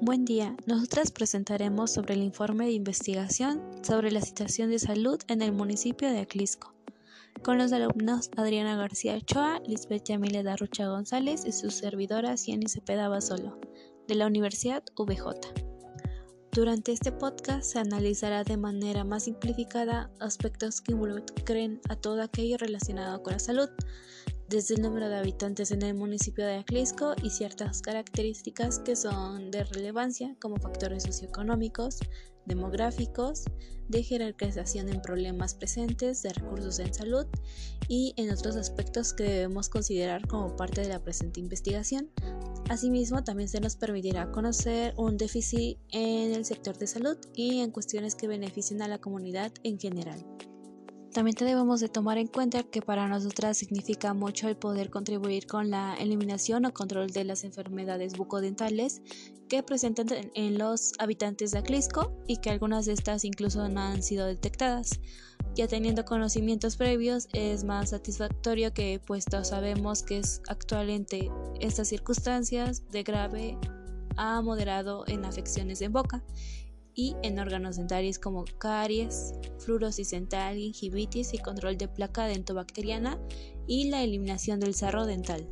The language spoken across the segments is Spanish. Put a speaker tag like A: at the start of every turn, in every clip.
A: Buen día, nosotras presentaremos sobre el informe de investigación sobre la situación de salud en el municipio de Aclisco, con los alumnos Adriana García Ochoa, Lisbeth Yamile Darrucha González y su servidora Ciani Cepeda Basolo, de la Universidad VJ. Durante este podcast se analizará de manera más simplificada aspectos que involucren a todo aquello relacionado con la salud, desde el número de habitantes en el municipio de Aclisco y ciertas características que son de relevancia como factores socioeconómicos, demográficos, de jerarquización en problemas presentes, de recursos en salud y en otros aspectos que debemos considerar como parte de la presente investigación. Asimismo, también se nos permitirá conocer un déficit en el sector de salud y en cuestiones que beneficien a la comunidad en general. También debemos de tomar en cuenta que para nosotras significa mucho el poder contribuir con la eliminación o control de las enfermedades bucodentales que presentan en los habitantes de Aclisco y que algunas de estas incluso no han sido detectadas. Ya teniendo conocimientos previos es más satisfactorio que puesto sabemos que es actualmente estas circunstancias de grave a moderado en afecciones de boca y en órganos dentarios como caries, fluorosis dental, gingivitis y control de placa dentobacteriana y la eliminación del sarro dental.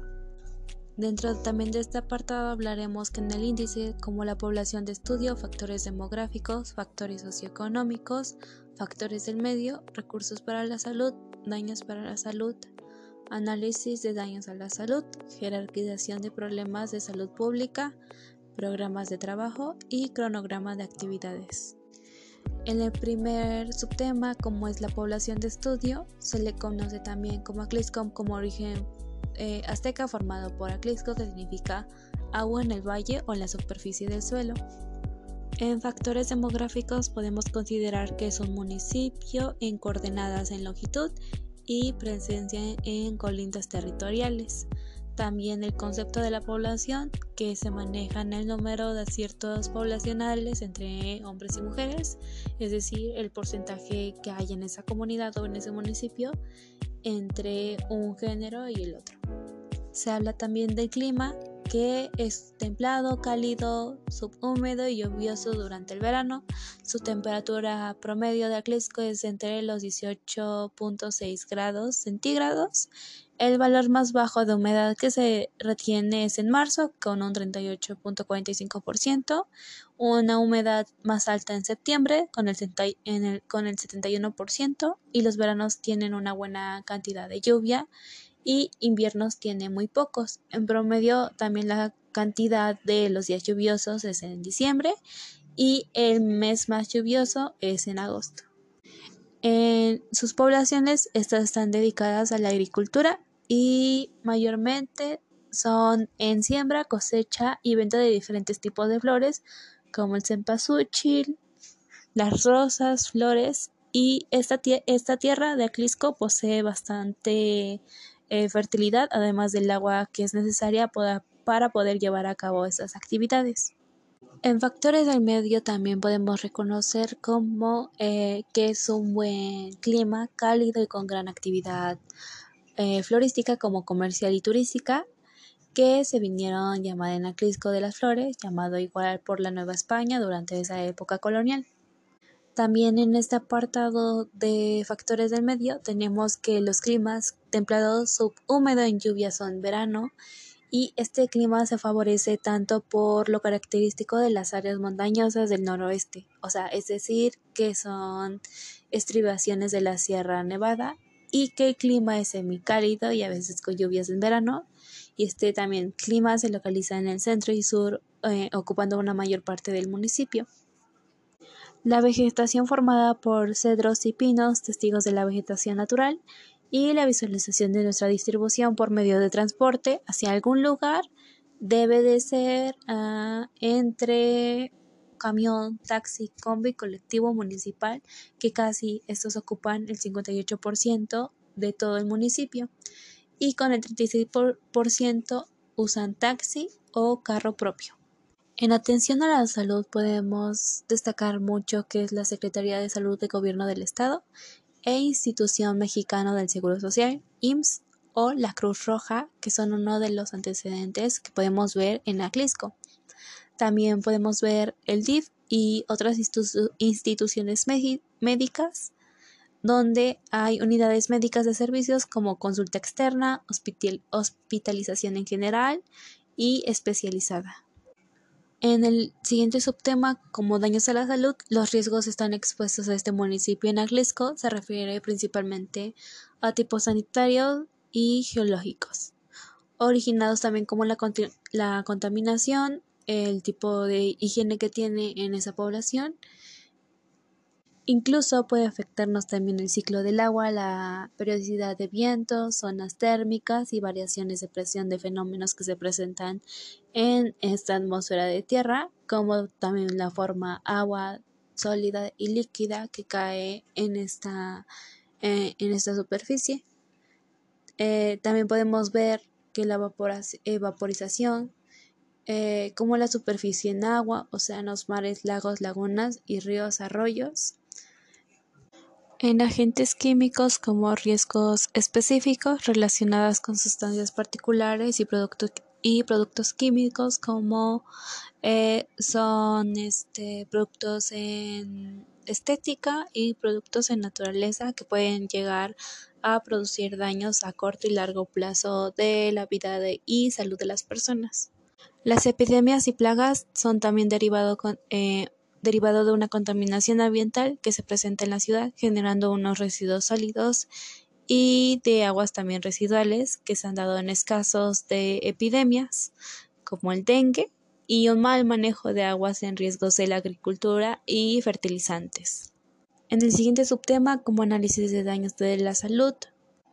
A: Dentro también de este apartado hablaremos que en el índice como la población de estudio, factores demográficos, factores socioeconómicos, factores del medio, recursos para la salud, daños para la salud, análisis de daños a la salud, jerarquización de problemas de salud pública, programas de trabajo y cronograma de actividades. En el primer subtema, como es la población de estudio, se le conoce también como Acliscom como origen eh, azteca formado por Aclisco que significa agua en el valle o en la superficie del suelo. En factores demográficos podemos considerar que es un municipio en coordenadas en longitud y presencia en colindas territoriales. También el concepto de la población, que se maneja en el número de aciertos poblacionales entre hombres y mujeres, es decir, el porcentaje que hay en esa comunidad o en ese municipio entre un género y el otro. Se habla también del clima, que es templado, cálido, subhúmedo y lluvioso durante el verano. Su temperatura promedio de Aclisco es entre los 18.6 grados centígrados. El valor más bajo de humedad que se retiene es en marzo, con un 38.45%, una humedad más alta en septiembre, con el, con el 71%, y los veranos tienen una buena cantidad de lluvia y inviernos tiene muy pocos. En promedio, también la cantidad de los días lluviosos es en diciembre y el mes más lluvioso es en agosto. En sus poblaciones, estas están dedicadas a la agricultura y mayormente son en siembra, cosecha y venta de diferentes tipos de flores como el cempasúchil, las rosas, flores y esta, esta tierra de Aclisco posee bastante eh, fertilidad además del agua que es necesaria para poder llevar a cabo estas actividades. En factores del medio también podemos reconocer como eh, que es un buen clima cálido y con gran actividad eh, florística como comercial y turística que se vinieron llamada en Aclisco de las Flores, llamado igual por la Nueva España durante esa época colonial. También en este apartado de factores del medio tenemos que los climas templados subhúmedo en lluvia son verano y este clima se favorece tanto por lo característico de las áreas montañosas del noroeste, o sea, es decir, que son estribaciones de la Sierra Nevada y que el clima es semicálido y a veces con lluvias en verano. Y este también clima se localiza en el centro y sur, eh, ocupando una mayor parte del municipio. La vegetación formada por cedros y pinos, testigos de la vegetación natural, y la visualización de nuestra distribución por medio de transporte hacia algún lugar debe de ser ah, entre camión, taxi, combi, colectivo municipal, que casi estos ocupan el 58% de todo el municipio y con el 36% usan taxi o carro propio. En atención a la salud podemos destacar mucho que es la Secretaría de Salud de Gobierno del Estado e Institución Mexicana del Seguro Social, IMSS o la Cruz Roja, que son uno de los antecedentes que podemos ver en Aclisco. También podemos ver el DIF y otras instituciones médicas donde hay unidades médicas de servicios como consulta externa, hospitalización en general y especializada. En el siguiente subtema, como daños a la salud, los riesgos están expuestos a este municipio en Aglisco, se refiere principalmente a tipos sanitarios y geológicos, originados también como la, la contaminación, el tipo de higiene que tiene en esa población Incluso puede afectarnos también el ciclo del agua, la periodicidad de vientos, zonas térmicas y variaciones de presión de fenómenos que se presentan en esta atmósfera de tierra, como también la forma agua sólida y líquida que cae en esta, eh, en esta superficie. Eh, también podemos ver que la vaporización, eh, como la superficie en agua, océanos, mares, lagos, lagunas y ríos, arroyos, en agentes químicos como riesgos específicos relacionados con sustancias particulares y productos y productos químicos como eh, son este, productos en estética y productos en naturaleza que pueden llegar a producir daños a corto y largo plazo de la vida y salud de las personas. Las epidemias y plagas son también derivados con, eh, derivado de una contaminación ambiental que se presenta en la ciudad, generando unos residuos sólidos y de aguas también residuales que se han dado en escasos de epidemias como el dengue y un mal manejo de aguas en riesgos de la agricultura y fertilizantes. En el siguiente subtema, como análisis de daños de la salud,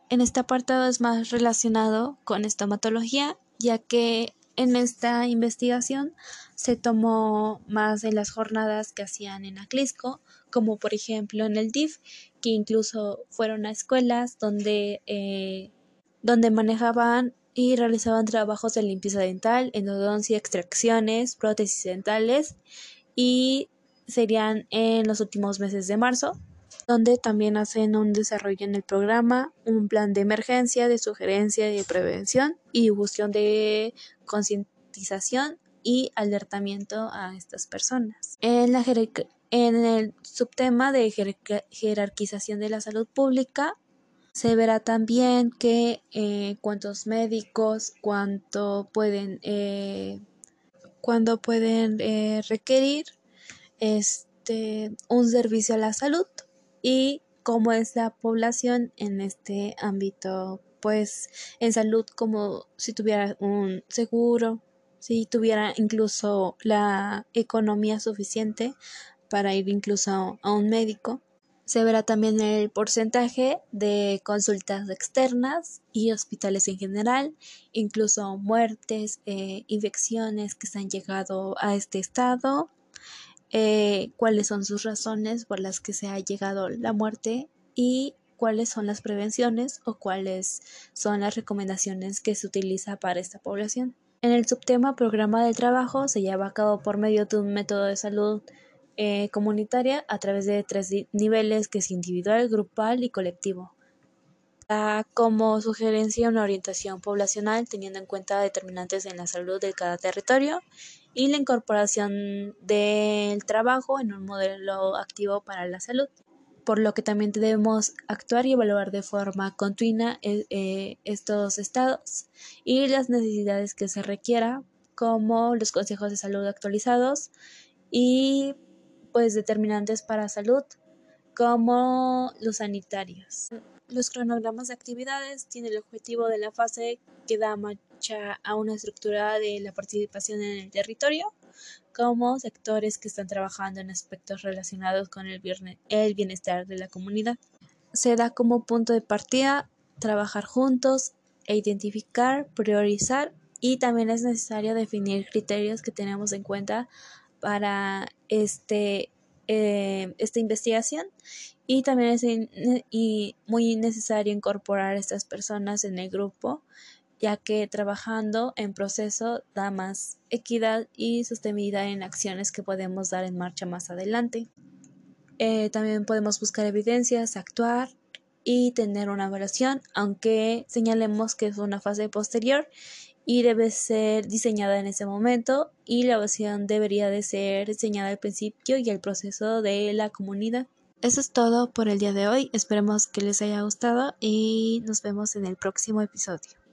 A: en este apartado es más relacionado con estomatología, ya que en esta investigación se tomó más de las jornadas que hacían en Aclisco, como por ejemplo en el DIF, que incluso fueron a escuelas donde, eh, donde manejaban y realizaban trabajos de limpieza dental, endodoncia, extracciones, prótesis dentales y serían en los últimos meses de marzo donde también hacen un desarrollo en el programa, un plan de emergencia, de sugerencia de prevención y difusión de concientización y alertamiento a estas personas. En el subtema de jerarquización de la salud pública, se verá también que eh, cuántos médicos, cuánto pueden, eh, cuándo pueden eh, requerir este, un servicio a la salud y cómo es la población en este ámbito, pues en salud como si tuviera un seguro, si tuviera incluso la economía suficiente para ir incluso a un médico. Se verá también el porcentaje de consultas externas y hospitales en general, incluso muertes, eh, infecciones que se han llegado a este estado, eh, cuáles son sus razones por las que se ha llegado la muerte y cuáles son las prevenciones o cuáles son las recomendaciones que se utiliza para esta población. En el subtema programa de trabajo se lleva a cabo por medio de un método de salud eh, comunitaria a través de tres niveles que es individual, grupal y colectivo. Da como sugerencia una orientación poblacional teniendo en cuenta determinantes en la salud de cada territorio y la incorporación del trabajo en un modelo activo para la salud, por lo que también debemos actuar y evaluar de forma continua eh, eh, estos estados y las necesidades que se requiera, como los consejos de salud actualizados y pues determinantes para salud, como los sanitarios. Los cronogramas de actividades tienen el objetivo de la fase que da marcha a una estructura de la participación en el territorio, como sectores que están trabajando en aspectos relacionados con el, bienestar de la comunidad. Se da como punto de partida trabajar juntos e identificar, priorizar y también es necesario definir criterios que tenemos en cuenta para este, eh, esta investigación y también es y muy necesario incorporar a estas personas en el grupo, ya que trabajando en proceso da más equidad y sostenibilidad en acciones que podemos dar en marcha más adelante. Eh, también podemos buscar evidencias, actuar y tener una evaluación, aunque señalemos que es una fase posterior y debe ser diseñada en ese momento y la evaluación debería de ser diseñada al principio y el proceso de la comunidad. Eso es todo por el día de hoy. Esperemos que les haya gustado y nos vemos en el próximo episodio.